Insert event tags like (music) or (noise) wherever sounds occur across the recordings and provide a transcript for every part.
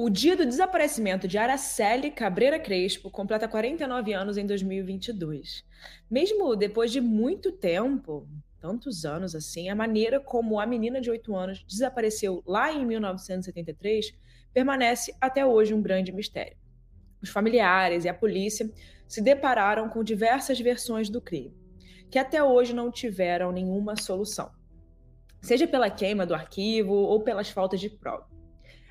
O dia do desaparecimento de Araceli Cabreira Crespo completa 49 anos em 2022. Mesmo depois de muito tempo, tantos anos assim, a maneira como a menina de 8 anos desapareceu lá em 1973 permanece até hoje um grande mistério. Os familiares e a polícia se depararam com diversas versões do crime, que até hoje não tiveram nenhuma solução, seja pela queima do arquivo ou pelas faltas de prova.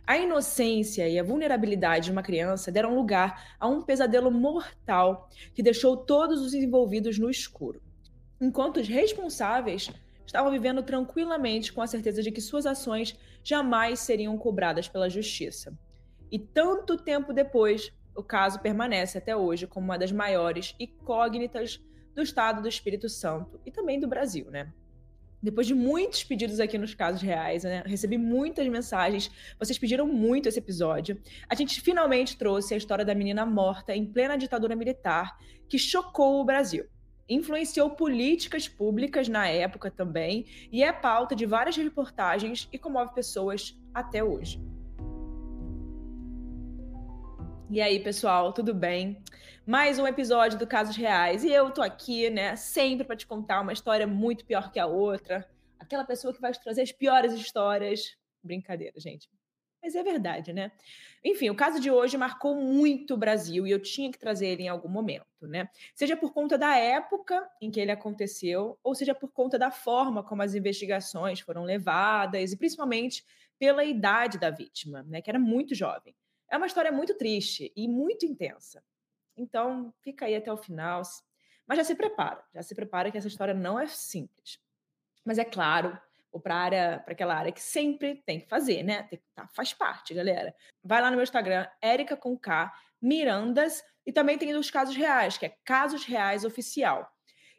A inocência e a vulnerabilidade de uma criança deram lugar a um pesadelo mortal que deixou todos os envolvidos no escuro, enquanto os responsáveis estavam vivendo tranquilamente com a certeza de que suas ações jamais seriam cobradas pela justiça. E tanto tempo depois, o caso permanece até hoje como uma das maiores incógnitas do estado do Espírito Santo e também do Brasil, né? Depois de muitos pedidos aqui nos casos reais, né? Recebi muitas mensagens. Vocês pediram muito esse episódio. A gente finalmente trouxe a história da menina morta em plena ditadura militar, que chocou o Brasil. Influenciou políticas públicas na época também, e é pauta de várias reportagens e comove pessoas até hoje. E aí, pessoal, tudo bem? Mais um episódio do Casos Reais. E eu tô aqui, né, sempre para te contar uma história muito pior que a outra. Aquela pessoa que vai te trazer as piores histórias. Brincadeira, gente. Mas é verdade, né? Enfim, o caso de hoje marcou muito o Brasil e eu tinha que trazer ele em algum momento, né? Seja por conta da época em que ele aconteceu, ou seja por conta da forma como as investigações foram levadas e principalmente pela idade da vítima, né, que era muito jovem. É uma história muito triste e muito intensa. Então, fica aí até o final. Mas já se prepara, já se prepara que essa história não é simples. Mas é claro, ou para aquela área que sempre tem que fazer, né? Tem, tá, faz parte, galera. Vai lá no meu Instagram, Erica com K, Mirandas, e também tem os casos reais, que é Casos Reais Oficial.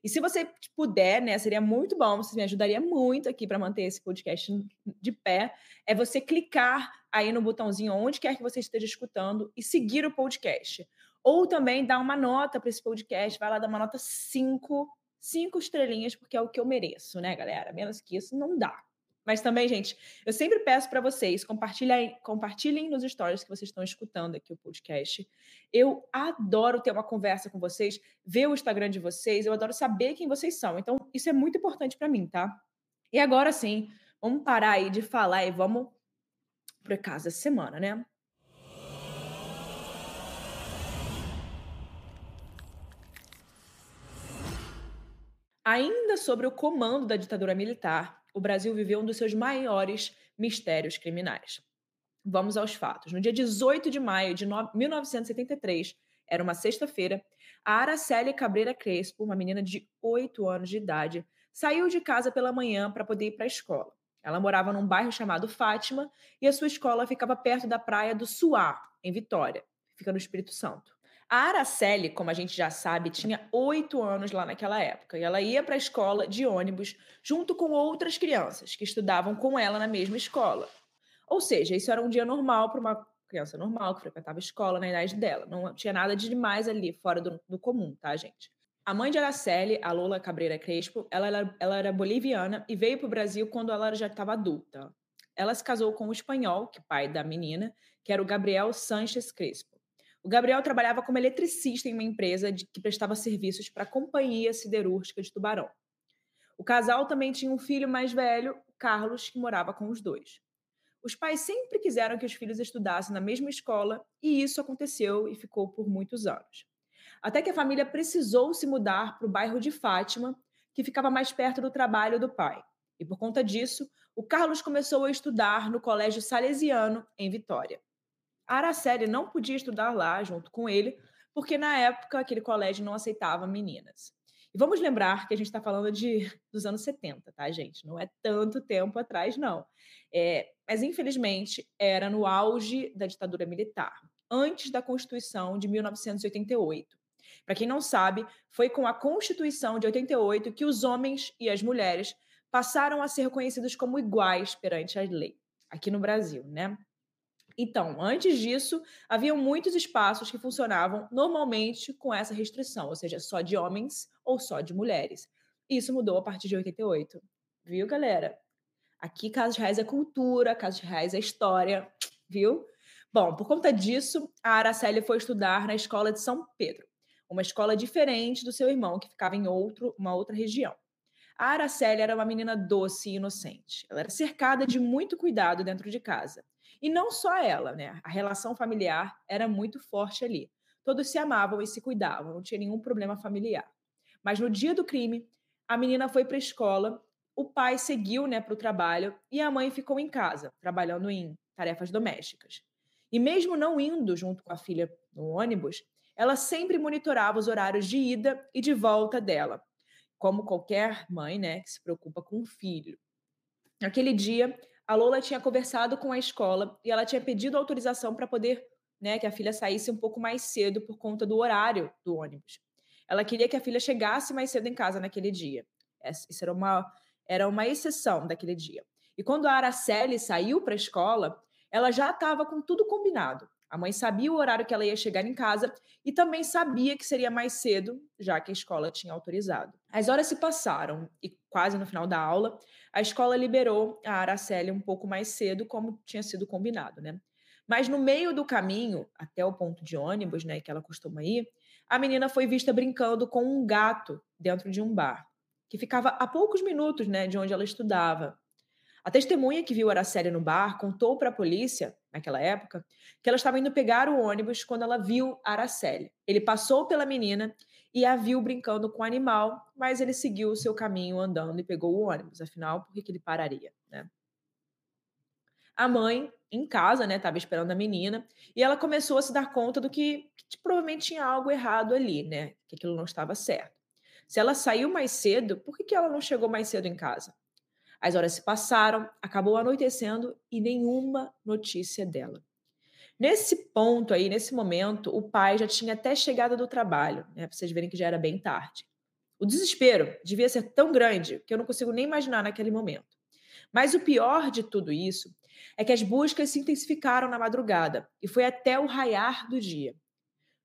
E se você puder, né, seria muito bom, você me ajudaria muito aqui para manter esse podcast de pé, é você clicar aí no botãozinho onde quer que você esteja escutando e seguir o podcast. Ou também dar uma nota para esse podcast, vai lá dar uma nota 5, 5 estrelinhas, porque é o que eu mereço, né, galera? Menos que isso não dá. Mas também, gente, eu sempre peço para vocês, compartilhem, compartilhem nos stories que vocês estão escutando aqui o podcast. Eu adoro ter uma conversa com vocês, ver o Instagram de vocês, eu adoro saber quem vocês são. Então, isso é muito importante para mim, tá? E agora sim, vamos parar aí de falar e vamos para casa da semana, né? Ainda sobre o comando da ditadura militar, o Brasil viveu um dos seus maiores mistérios criminais. Vamos aos fatos. No dia 18 de maio de 1973, era uma sexta-feira, a Araceli Cabreira Crespo, uma menina de 8 anos de idade, saiu de casa pela manhã para poder ir para a escola. Ela morava num bairro chamado Fátima e a sua escola ficava perto da praia do Suá, em Vitória, fica no Espírito Santo. A Araceli, como a gente já sabe, tinha oito anos lá naquela época e ela ia para a escola de ônibus junto com outras crianças que estudavam com ela na mesma escola. Ou seja, isso era um dia normal para uma criança normal que frequentava a escola na idade dela. Não tinha nada de demais ali, fora do, do comum, tá, gente? A mãe de Araceli, a Lola Cabreira Crespo, ela, ela, ela era boliviana e veio para o Brasil quando ela já estava adulta. Ela se casou com um espanhol, que é pai da menina, que era o Gabriel Sanches Crespo. O Gabriel trabalhava como eletricista em uma empresa de, que prestava serviços para a Companhia Siderúrgica de Tubarão. O casal também tinha um filho mais velho, Carlos, que morava com os dois. Os pais sempre quiseram que os filhos estudassem na mesma escola e isso aconteceu e ficou por muitos anos. Até que a família precisou se mudar para o bairro de Fátima, que ficava mais perto do trabalho do pai. E por conta disso, o Carlos começou a estudar no Colégio Salesiano, em Vitória. A Araceli não podia estudar lá junto com ele, porque na época aquele colégio não aceitava meninas. E vamos lembrar que a gente está falando de, (laughs) dos anos 70, tá, gente? Não é tanto tempo atrás, não. É, mas, infelizmente, era no auge da ditadura militar, antes da Constituição de 1988. Para quem não sabe, foi com a Constituição de 88 que os homens e as mulheres passaram a ser reconhecidos como iguais perante a lei, aqui no Brasil, né? Então, antes disso, haviam muitos espaços que funcionavam normalmente com essa restrição, ou seja, só de homens ou só de mulheres. Isso mudou a partir de 88. Viu, galera? Aqui, casos reais é cultura, casos reais é história, viu? Bom, por conta disso, a Araceli foi estudar na escola de São Pedro, uma escola diferente do seu irmão, que ficava em outro, uma outra região. A Araceli era uma menina doce e inocente. Ela era cercada de muito cuidado dentro de casa. E não só ela, né? A relação familiar era muito forte ali. Todos se amavam e se cuidavam, não tinha nenhum problema familiar. Mas no dia do crime, a menina foi para a escola, o pai seguiu né, para o trabalho e a mãe ficou em casa, trabalhando em tarefas domésticas. E mesmo não indo junto com a filha no ônibus, ela sempre monitorava os horários de ida e de volta dela, como qualquer mãe, né, que se preocupa com o filho. Naquele dia, a Lola tinha conversado com a escola e ela tinha pedido autorização para poder, né, que a filha saísse um pouco mais cedo por conta do horário do ônibus. Ela queria que a filha chegasse mais cedo em casa naquele dia. Isso era uma, era uma exceção daquele dia. E quando a Araceli saiu para a escola, ela já estava com tudo combinado. A mãe sabia o horário que ela ia chegar em casa e também sabia que seria mais cedo, já que a escola tinha autorizado. As horas se passaram e, quase no final da aula, a escola liberou a Araceli um pouco mais cedo, como tinha sido combinado, né? Mas no meio do caminho, até o ponto de ônibus, né, que ela costuma ir, a menina foi vista brincando com um gato dentro de um bar, que ficava a poucos minutos, né, de onde ela estudava. A testemunha que viu Araceli no bar contou para a polícia, naquela época, que ela estava indo pegar o ônibus quando ela viu Araceli. Ele passou pela menina e a viu brincando com o animal, mas ele seguiu o seu caminho andando e pegou o ônibus. Afinal, por que, que ele pararia? Né? A mãe, em casa, né, estava esperando a menina e ela começou a se dar conta do que, que provavelmente tinha algo errado ali, né? Que aquilo não estava certo. Se ela saiu mais cedo, por que, que ela não chegou mais cedo em casa? As horas se passaram, acabou anoitecendo e nenhuma notícia dela. Nesse ponto aí, nesse momento, o pai já tinha até chegado do trabalho, né? Para vocês verem que já era bem tarde. O desespero devia ser tão grande que eu não consigo nem imaginar naquele momento. Mas o pior de tudo isso é que as buscas se intensificaram na madrugada e foi até o raiar do dia.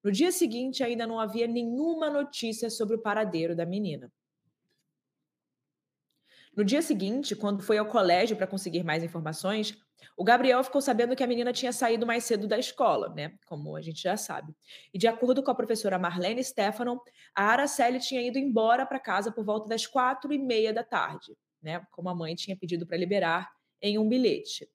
No dia seguinte, ainda não havia nenhuma notícia sobre o paradeiro da menina. No dia seguinte, quando foi ao colégio para conseguir mais informações, o Gabriel ficou sabendo que a menina tinha saído mais cedo da escola, né? Como a gente já sabe. E de acordo com a professora Marlene Stefanon, a Araceli tinha ido embora para casa por volta das quatro e meia da tarde, né? Como a mãe tinha pedido para liberar em um bilhete.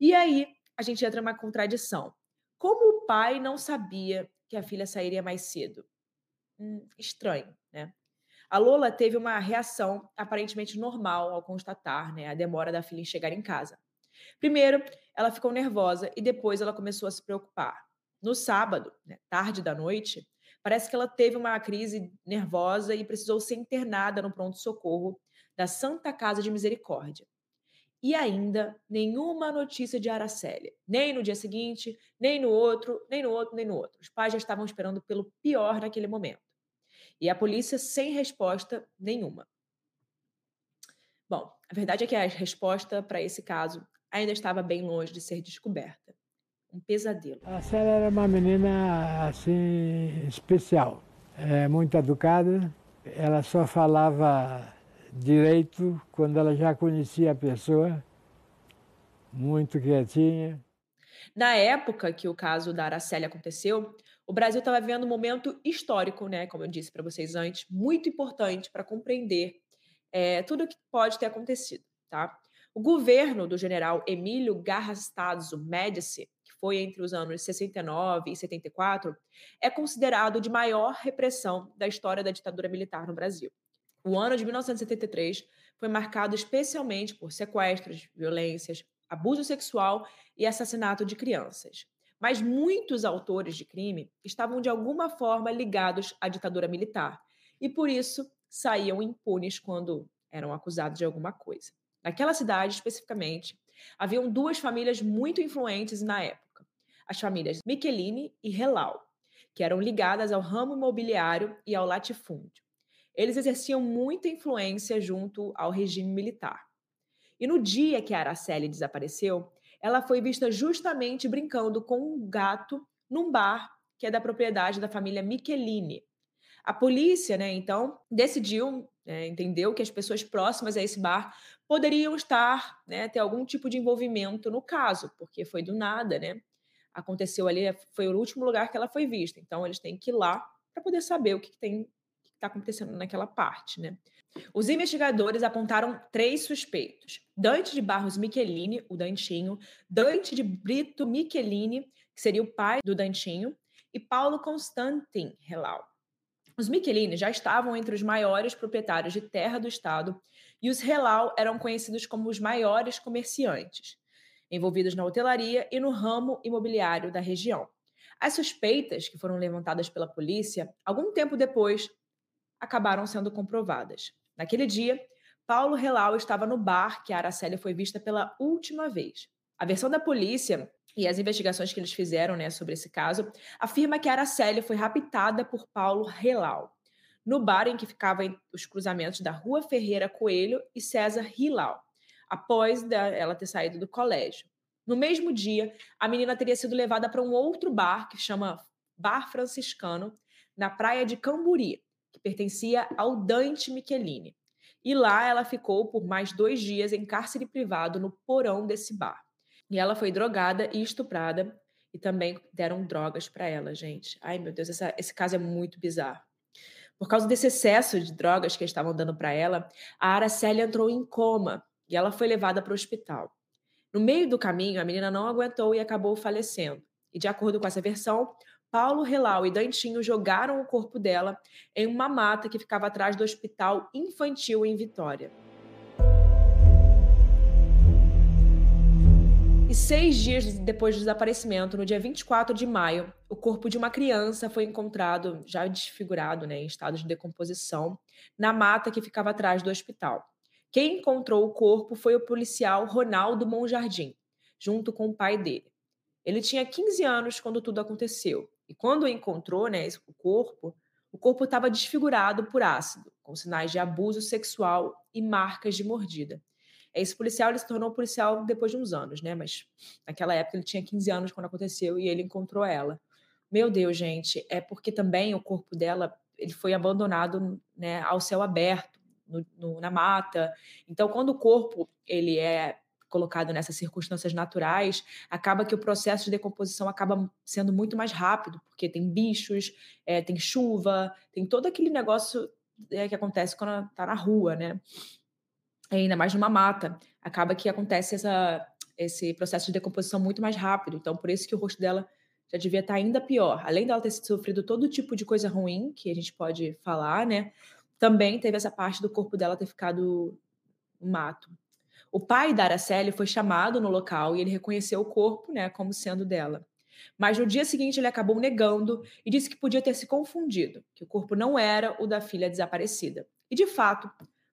E aí a gente entra uma contradição. Como o pai não sabia que a filha sairia mais cedo? Hum, estranho, né? A Lola teve uma reação aparentemente normal ao constatar né, a demora da filha em chegar em casa. Primeiro, ela ficou nervosa e depois ela começou a se preocupar. No sábado, né, tarde da noite, parece que ela teve uma crise nervosa e precisou ser internada no pronto-socorro da Santa Casa de Misericórdia. E ainda nenhuma notícia de Aracélia. Nem no dia seguinte, nem no outro, nem no outro, nem no outro. Os pais já estavam esperando pelo pior naquele momento. E a polícia sem resposta nenhuma. Bom, a verdade é que a resposta para esse caso ainda estava bem longe de ser descoberta. Um pesadelo. A Célia era uma menina assim especial, é, muito educada. Ela só falava direito quando ela já conhecia a pessoa, muito quietinha. Na época que o caso da Araceli aconteceu, o Brasil estava vivendo um momento histórico, né? Como eu disse para vocês antes, muito importante para compreender é, tudo o que pode ter acontecido, tá? O governo do general Emílio Garrastazu Médici, que foi entre os anos 69 e 74, é considerado de maior repressão da história da ditadura militar no Brasil. O ano de 1973 foi marcado especialmente por sequestros, violências, abuso sexual e assassinato de crianças. Mas muitos autores de crime estavam de alguma forma ligados à ditadura militar e por isso saíam impunes quando eram acusados de alguma coisa. Naquela cidade especificamente, haviam duas famílias muito influentes na época: as famílias Michelini e Relau, que eram ligadas ao ramo imobiliário e ao latifúndio. Eles exerciam muita influência junto ao regime militar. E no dia que a Araceli desapareceu, ela foi vista justamente brincando com um gato num bar que é da propriedade da família Michelini. A polícia, né, então, decidiu, né, entendeu que as pessoas próximas a esse bar poderiam estar, né, ter algum tipo de envolvimento no caso, porque foi do nada, né? aconteceu ali, foi o último lugar que ela foi vista. Então, eles têm que ir lá para poder saber o que, que tem que está acontecendo naquela parte, né? Os investigadores apontaram três suspeitos: Dante de Barros Michelini, o Dantinho, Dante de Brito Michelini, que seria o pai do Dantinho, e Paulo Constantin Relau. Os Michelini já estavam entre os maiores proprietários de terra do estado e os Relau eram conhecidos como os maiores comerciantes, envolvidos na hotelaria e no ramo imobiliário da região. As suspeitas, que foram levantadas pela polícia, algum tempo depois, acabaram sendo comprovadas. Naquele dia, Paulo Relau estava no bar que a Aracélia foi vista pela última vez. A versão da polícia e as investigações que eles fizeram né, sobre esse caso afirma que a Aracélia foi raptada por Paulo Relau, no bar em que ficavam os cruzamentos da Rua Ferreira Coelho e César Rilau, após ela ter saído do colégio. No mesmo dia, a menina teria sido levada para um outro bar que chama Bar Franciscano, na praia de Camburi, que pertencia ao Dante Michelini. E lá ela ficou por mais dois dias em cárcere privado no porão desse bar. E ela foi drogada e estuprada. E também deram drogas para ela, gente. Ai, meu Deus, essa, esse caso é muito bizarro. Por causa desse excesso de drogas que estavam dando para ela, a Araceli entrou em coma e ela foi levada para o hospital. No meio do caminho, a menina não aguentou e acabou falecendo. E de acordo com essa versão, Paulo Relau e Dantinho jogaram o corpo dela em uma mata que ficava atrás do Hospital Infantil em Vitória. E seis dias depois do desaparecimento, no dia 24 de maio, o corpo de uma criança foi encontrado, já desfigurado, né, em estado de decomposição, na mata que ficava atrás do hospital. Quem encontrou o corpo foi o policial Ronaldo Monjardim, junto com o pai dele. Ele tinha 15 anos quando tudo aconteceu e quando encontrou né, o corpo, o corpo estava desfigurado por ácido, com sinais de abuso sexual e marcas de mordida. Esse policial ele se tornou policial depois de uns anos, né? Mas naquela época ele tinha 15 anos quando aconteceu e ele encontrou ela. Meu Deus, gente, é porque também o corpo dela ele foi abandonado né, ao céu aberto, no, no, na mata. Então, quando o corpo ele é colocado nessas circunstâncias naturais, acaba que o processo de decomposição acaba sendo muito mais rápido, porque tem bichos, é, tem chuva, tem todo aquele negócio é, que acontece quando está na rua, né? E ainda mais numa mata. Acaba que acontece essa, esse processo de decomposição muito mais rápido. Então, por isso que o rosto dela já devia estar tá ainda pior. Além dela ter sofrido todo tipo de coisa ruim, que a gente pode falar, né? Também teve essa parte do corpo dela ter ficado mato. O pai da Araceli foi chamado no local e ele reconheceu o corpo né, como sendo dela. Mas no dia seguinte ele acabou negando e disse que podia ter se confundido, que o corpo não era o da filha desaparecida. E de fato,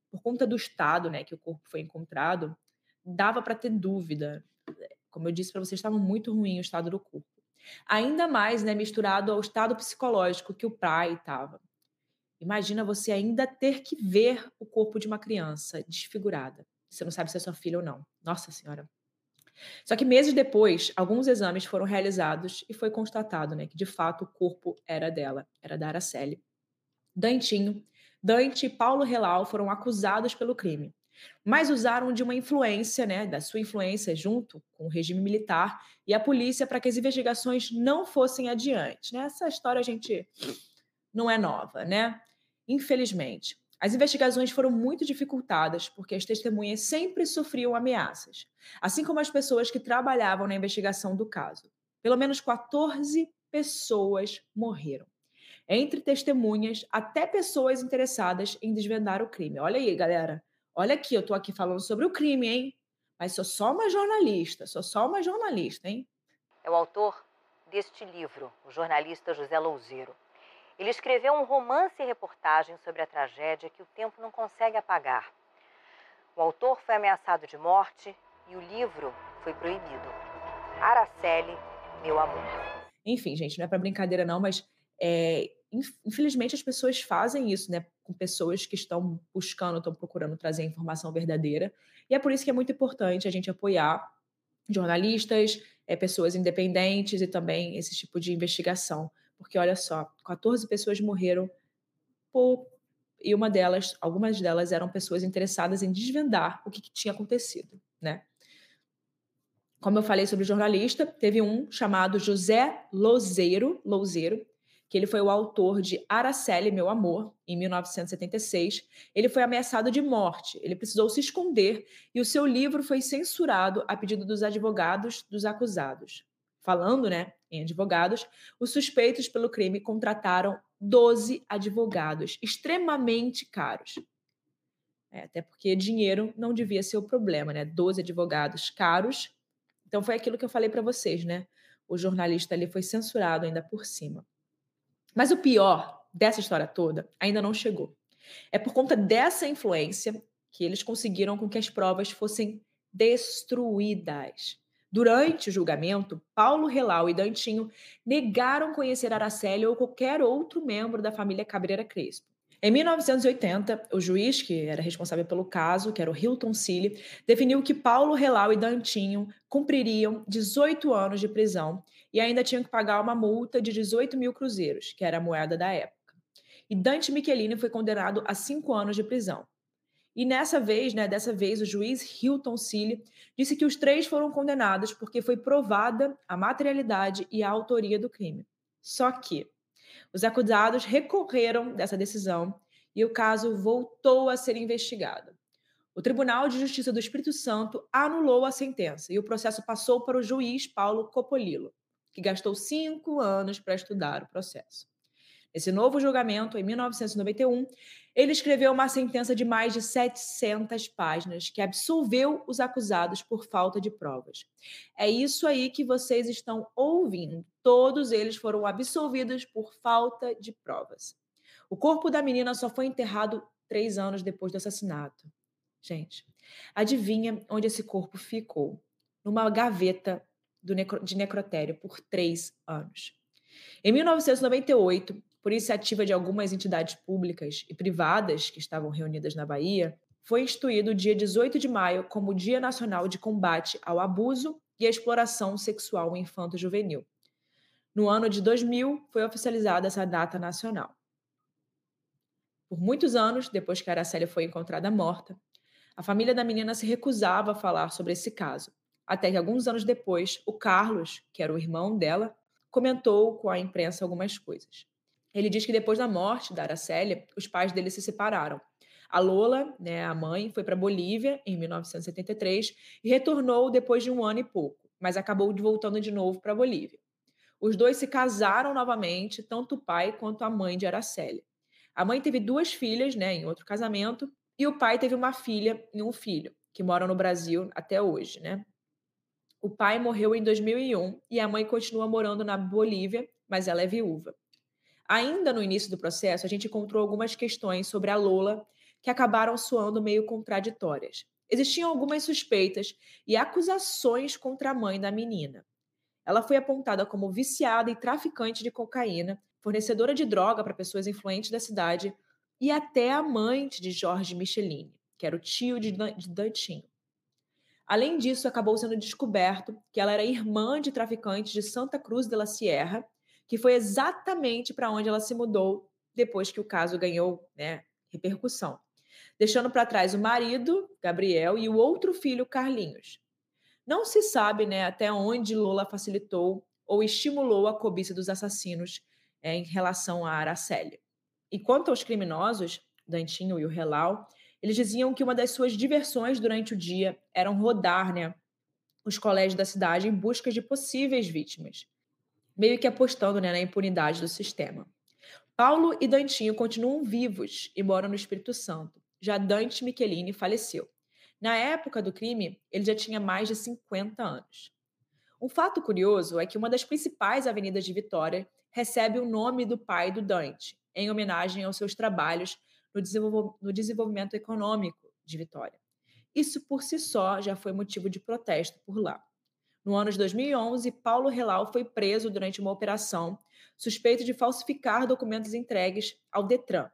por conta do estado né, que o corpo foi encontrado, dava para ter dúvida. Como eu disse para vocês, estava muito ruim o estado do corpo. Ainda mais né, misturado ao estado psicológico que o pai estava. Imagina você ainda ter que ver o corpo de uma criança desfigurada. Você não sabe se é sua filha ou não. Nossa Senhora. Só que meses depois, alguns exames foram realizados e foi constatado né, que de fato o corpo era dela, era da Araceli. Dantinho, Dante e Paulo Relau foram acusados pelo crime, mas usaram de uma influência, né, da sua influência junto com o regime militar e a polícia para que as investigações não fossem adiante. Né? Essa história a gente não é nova, né? Infelizmente. As investigações foram muito dificultadas porque as testemunhas sempre sofriam ameaças, assim como as pessoas que trabalhavam na investigação do caso. Pelo menos 14 pessoas morreram. Entre testemunhas, até pessoas interessadas em desvendar o crime. Olha aí, galera. Olha aqui, eu tô aqui falando sobre o crime, hein? Mas sou só uma jornalista, sou só uma jornalista, hein? É o autor deste livro, o jornalista José Louzeiro. Ele escreveu um romance e reportagem sobre a tragédia que o tempo não consegue apagar. O autor foi ameaçado de morte e o livro foi proibido. Araceli, meu amor. Enfim, gente, não é para brincadeira não, mas é, infelizmente as pessoas fazem isso, né, com pessoas que estão buscando, estão procurando trazer informação verdadeira. E é por isso que é muito importante a gente apoiar jornalistas, é, pessoas independentes e também esse tipo de investigação, porque olha só, 14 pessoas morreram por e uma delas, algumas delas eram pessoas interessadas em desvendar o que, que tinha acontecido, né? Como eu falei sobre jornalista, teve um chamado José Lozeiro, Louzeiro, que ele foi o autor de Araceli, Meu Amor, em 1976. Ele foi ameaçado de morte, ele precisou se esconder e o seu livro foi censurado a pedido dos advogados dos acusados. Falando, né, em advogados, os suspeitos pelo crime contrataram 12 advogados, extremamente caros. É, até porque dinheiro não devia ser o problema, né? 12 advogados caros. Então foi aquilo que eu falei para vocês, né? O jornalista ali foi censurado ainda por cima. Mas o pior dessa história toda ainda não chegou. É por conta dessa influência que eles conseguiram com que as provas fossem destruídas. Durante o julgamento, Paulo Relau e Dantinho negaram conhecer Araceli ou qualquer outro membro da família Cabreira Crespo. Em 1980, o juiz que era responsável pelo caso, que era o Hilton Cille, definiu que Paulo Relau e Dantinho cumpririam 18 anos de prisão e ainda tinham que pagar uma multa de 18 mil cruzeiros, que era a moeda da época. E Dante Michelini foi condenado a cinco anos de prisão. E nessa vez, né, dessa vez, o juiz Hilton Cille disse que os três foram condenados porque foi provada a materialidade e a autoria do crime. Só que os acusados recorreram dessa decisão e o caso voltou a ser investigado. O Tribunal de Justiça do Espírito Santo anulou a sentença e o processo passou para o juiz Paulo Copolilo que gastou cinco anos para estudar o processo. Nesse novo julgamento, em 1991, ele escreveu uma sentença de mais de 700 páginas que absolveu os acusados por falta de provas. É isso aí que vocês estão ouvindo. Todos eles foram absolvidos por falta de provas. O corpo da menina só foi enterrado três anos depois do assassinato. Gente, adivinha onde esse corpo ficou? Numa gaveta necro, de necrotério por três anos. Em 1998, por iniciativa de algumas entidades públicas e privadas que estavam reunidas na Bahia, foi instituído o dia 18 de maio como Dia Nacional de Combate ao Abuso e à Exploração Sexual Infanto-Juvenil. No ano de 2000, foi oficializada essa data nacional. Por muitos anos, depois que Araceli foi encontrada morta, a família da menina se recusava a falar sobre esse caso, até que alguns anos depois, o Carlos, que era o irmão dela, comentou com a imprensa algumas coisas. Ele diz que depois da morte da Aracélia, os pais dele se separaram. A Lola, né, a mãe, foi para Bolívia em 1973 e retornou depois de um ano e pouco, mas acabou voltando de novo para Bolívia. Os dois se casaram novamente, tanto o pai quanto a mãe de Aracélia. A mãe teve duas filhas, né, em outro casamento, e o pai teve uma filha e um filho, que moram no Brasil até hoje, né? O pai morreu em 2001 e a mãe continua morando na Bolívia, mas ela é viúva. Ainda no início do processo, a gente encontrou algumas questões sobre a Lola que acabaram soando meio contraditórias. Existiam algumas suspeitas e acusações contra a mãe da menina. Ela foi apontada como viciada e traficante de cocaína, fornecedora de droga para pessoas influentes da cidade e até amante de Jorge Michelini, que era o tio de Dantinho. Além disso, acabou sendo descoberto que ela era irmã de traficantes de Santa Cruz de la Sierra, que foi exatamente para onde ela se mudou depois que o caso ganhou né, repercussão, deixando para trás o marido, Gabriel, e o outro filho, Carlinhos. Não se sabe né, até onde Lula facilitou ou estimulou a cobiça dos assassinos é, em relação a Araceli. E quanto aos criminosos, Dantinho e o Relau, eles diziam que uma das suas diversões durante o dia eram rodar né, os colégios da cidade em busca de possíveis vítimas, meio que apostando né, na impunidade do sistema. Paulo e Dantinho continuam vivos e moram no Espírito Santo. Já Dante Michelini faleceu. Na época do crime, ele já tinha mais de 50 anos. Um fato curioso é que uma das principais avenidas de Vitória recebe o nome do pai do Dante, em homenagem aos seus trabalhos no, desenvolvimento econômico de Vitória. Isso por si só já foi motivo de protesto por lá. No ano de 2011, Paulo Relau foi preso durante uma operação suspeito de falsificar documentos entregues ao Detran.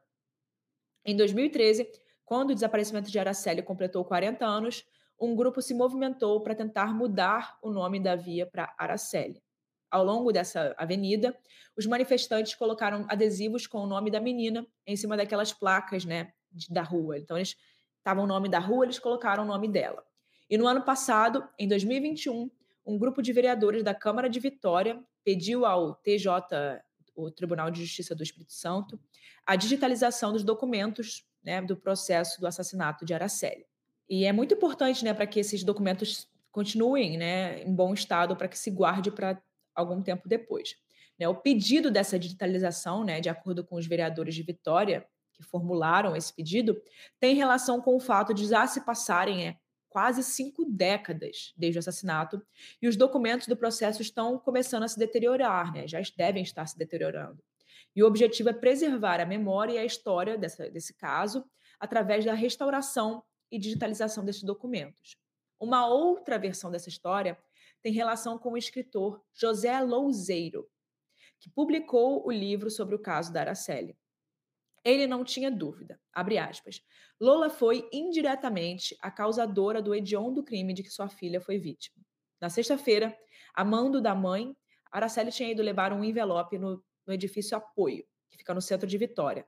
Em 2013, quando o desaparecimento de Araceli completou 40 anos, um grupo se movimentou para tentar mudar o nome da via para Araceli. Ao longo dessa avenida, os manifestantes colocaram adesivos com o nome da menina em cima daquelas placas, né, da rua. Então eles estavam o nome da rua, eles colocaram o nome dela. E no ano passado, em 2021, um grupo de vereadores da Câmara de Vitória pediu ao TJ, o Tribunal de Justiça do Espírito Santo, a digitalização dos documentos né, do processo do assassinato de Araceli. E é muito importante né, para que esses documentos continuem né, em bom estado, para que se guarde para algum tempo depois. Né, o pedido dessa digitalização, né, de acordo com os vereadores de Vitória, que formularam esse pedido, tem relação com o fato de já se passarem é, quase cinco décadas desde o assassinato e os documentos do processo estão começando a se deteriorar, né, já devem estar se deteriorando. E o objetivo é preservar a memória e a história dessa, desse caso através da restauração e digitalização desses documentos. Uma outra versão dessa história tem relação com o escritor José Louzeiro, que publicou o livro sobre o caso da Araceli. Ele não tinha dúvida, abre aspas, Lola foi indiretamente a causadora do hediondo crime de que sua filha foi vítima. Na sexta-feira, a mando da mãe, Araceli tinha ido levar um envelope no, no edifício Apoio, que fica no centro de Vitória,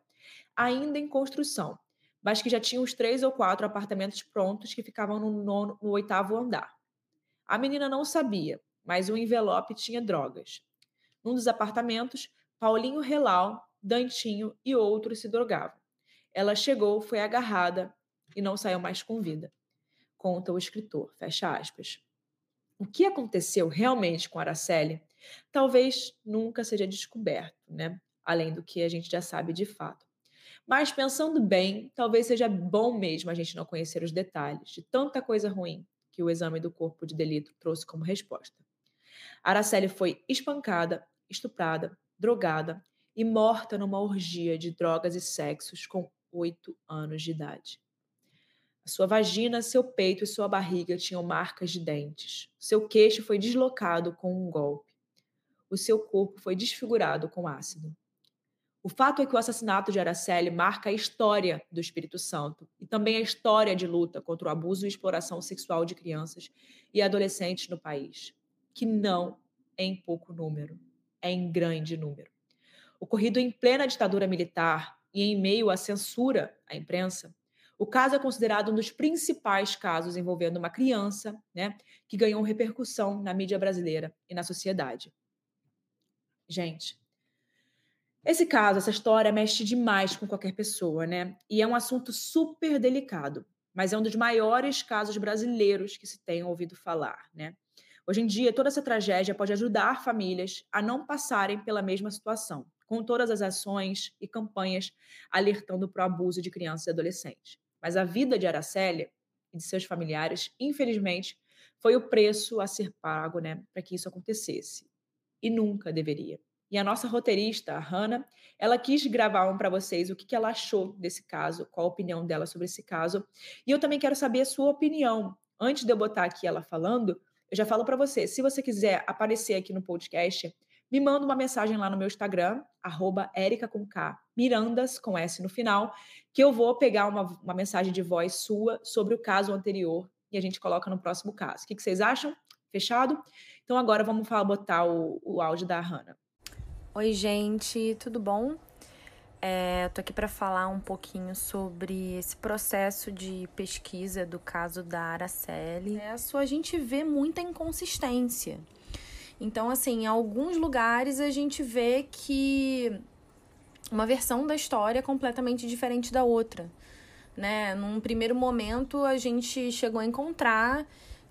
ainda em construção, mas que já tinha os três ou quatro apartamentos prontos que ficavam no, nono, no oitavo andar. A menina não sabia, mas o envelope tinha drogas. Num dos apartamentos, Paulinho Relau, Dantinho e outros se drogavam. Ela chegou, foi agarrada e não saiu mais com vida. Conta o escritor, fecha aspas. O que aconteceu realmente com Araceli talvez nunca seja descoberto, né? Além do que a gente já sabe de fato. Mas pensando bem, talvez seja bom mesmo a gente não conhecer os detalhes de tanta coisa ruim que o exame do corpo de delito trouxe como resposta. Araceli foi espancada, estuprada, drogada e morta numa orgia de drogas e sexos com oito anos de idade. A sua vagina, seu peito e sua barriga tinham marcas de dentes. Seu queixo foi deslocado com um golpe. O seu corpo foi desfigurado com ácido. O fato é que o assassinato de Araceli marca a história do Espírito Santo e também a história de luta contra o abuso e exploração sexual de crianças e adolescentes no país, que não é em pouco número, é em grande número. Ocorrido em plena ditadura militar e em meio à censura à imprensa, o caso é considerado um dos principais casos envolvendo uma criança, né, que ganhou repercussão na mídia brasileira e na sociedade. Gente, esse caso, essa história mexe demais com qualquer pessoa, né? E é um assunto super delicado, mas é um dos maiores casos brasileiros que se tem ouvido falar, né? Hoje em dia, toda essa tragédia pode ajudar famílias a não passarem pela mesma situação, com todas as ações e campanhas alertando para o abuso de crianças e adolescentes. Mas a vida de Aracélia e de seus familiares, infelizmente, foi o preço a ser pago, né, para que isso acontecesse. E nunca deveria. E a nossa roteirista, a Hannah, ela quis gravar um para vocês o que, que ela achou desse caso, qual a opinião dela sobre esse caso. E eu também quero saber a sua opinião. Antes de eu botar aqui ela falando, eu já falo para você, se você quiser aparecer aqui no podcast, me manda uma mensagem lá no meu Instagram, arroba com K, Mirandas com S no final, que eu vou pegar uma, uma mensagem de voz sua sobre o caso anterior e a gente coloca no próximo caso. O que, que vocês acham? Fechado? Então agora vamos falar, botar o, o áudio da Hannah. Oi, gente, tudo bom? É, tô aqui para falar um pouquinho sobre esse processo de pesquisa do caso da Araceli. É, a gente vê muita inconsistência. Então, assim, em alguns lugares a gente vê que uma versão da história é completamente diferente da outra. Né? Num primeiro momento, a gente chegou a encontrar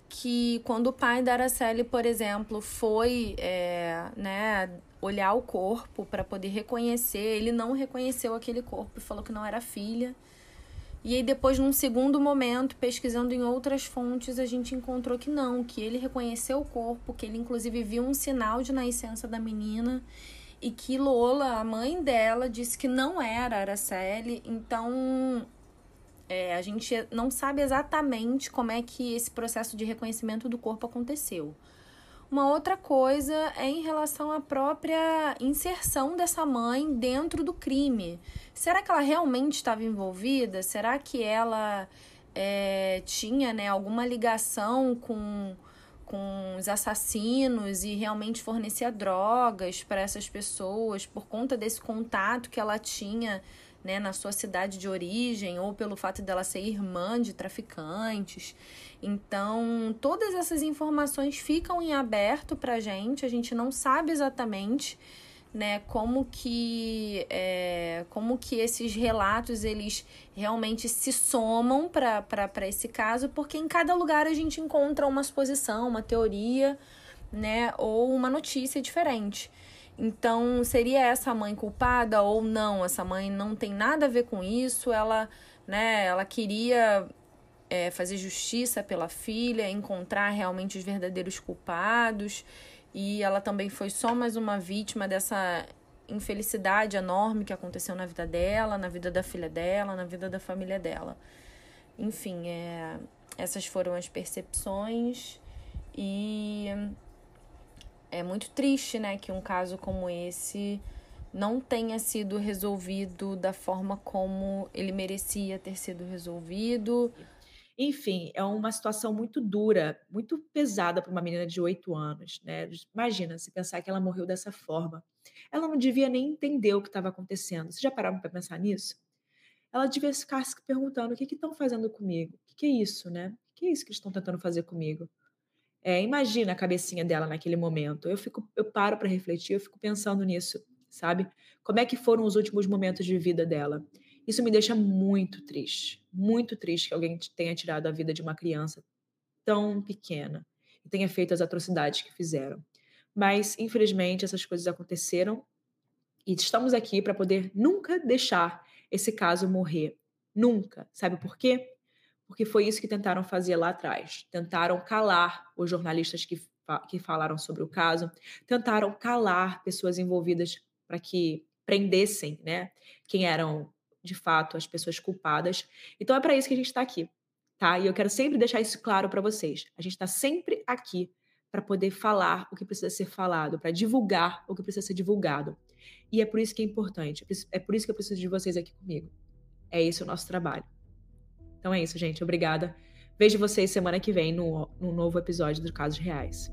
que quando o pai da Araceli, por exemplo, foi é, né, olhar o corpo para poder reconhecer. Ele não reconheceu aquele corpo e falou que não era filha. E aí depois, num segundo momento, pesquisando em outras fontes, a gente encontrou que não, que ele reconheceu o corpo, que ele inclusive viu um sinal de nascença da menina e que Lola, a mãe dela, disse que não era Araceli. Então, é, a gente não sabe exatamente como é que esse processo de reconhecimento do corpo aconteceu. Uma outra coisa é em relação à própria inserção dessa mãe dentro do crime. Será que ela realmente estava envolvida? Será que ela é, tinha né, alguma ligação com, com os assassinos e realmente fornecia drogas para essas pessoas por conta desse contato que ela tinha né, na sua cidade de origem ou pelo fato dela ser irmã de traficantes. Então, todas essas informações ficam em aberto para a gente, a gente não sabe exatamente né, como que é, como que esses relatos eles realmente se somam para esse caso, porque em cada lugar a gente encontra uma exposição, uma teoria, né, ou uma notícia diferente. Então, seria essa mãe culpada ou não? Essa mãe não tem nada a ver com isso, ela, né, ela queria é, fazer justiça pela filha, encontrar realmente os verdadeiros culpados e ela também foi só mais uma vítima dessa infelicidade enorme que aconteceu na vida dela, na vida da filha dela, na vida da família dela. Enfim, é, essas foram as percepções e é muito triste, né, que um caso como esse não tenha sido resolvido da forma como ele merecia ter sido resolvido. Enfim, é uma situação muito dura, muito pesada para uma menina de oito anos, né? Imagina se pensar que ela morreu dessa forma. Ela não devia nem entender o que estava acontecendo. Vocês já pararam para pensar nisso? Ela devia ficar se perguntando: o que estão fazendo comigo? O que, que, é isso, né? O que é isso que estão tentando fazer comigo? É, imagina a cabecinha dela naquele momento. Eu fico, eu paro para refletir, eu fico pensando nisso, sabe? Como é que foram os últimos momentos de vida dela? Isso me deixa muito triste, muito triste que alguém tenha tirado a vida de uma criança tão pequena e tenha feito as atrocidades que fizeram. Mas, infelizmente, essas coisas aconteceram e estamos aqui para poder nunca deixar esse caso morrer. Nunca. Sabe por quê? Porque foi isso que tentaram fazer lá atrás. Tentaram calar os jornalistas que, que falaram sobre o caso, tentaram calar pessoas envolvidas para que prendessem né, quem eram de fato as pessoas culpadas. Então é para isso que a gente está aqui, tá? E eu quero sempre deixar isso claro para vocês. A gente está sempre aqui para poder falar o que precisa ser falado, para divulgar o que precisa ser divulgado. E é por isso que é importante. É por isso que eu preciso de vocês aqui comigo. É esse o nosso trabalho. Então é isso, gente. Obrigada. Vejo vocês semana que vem no, no novo episódio do Casos Reais.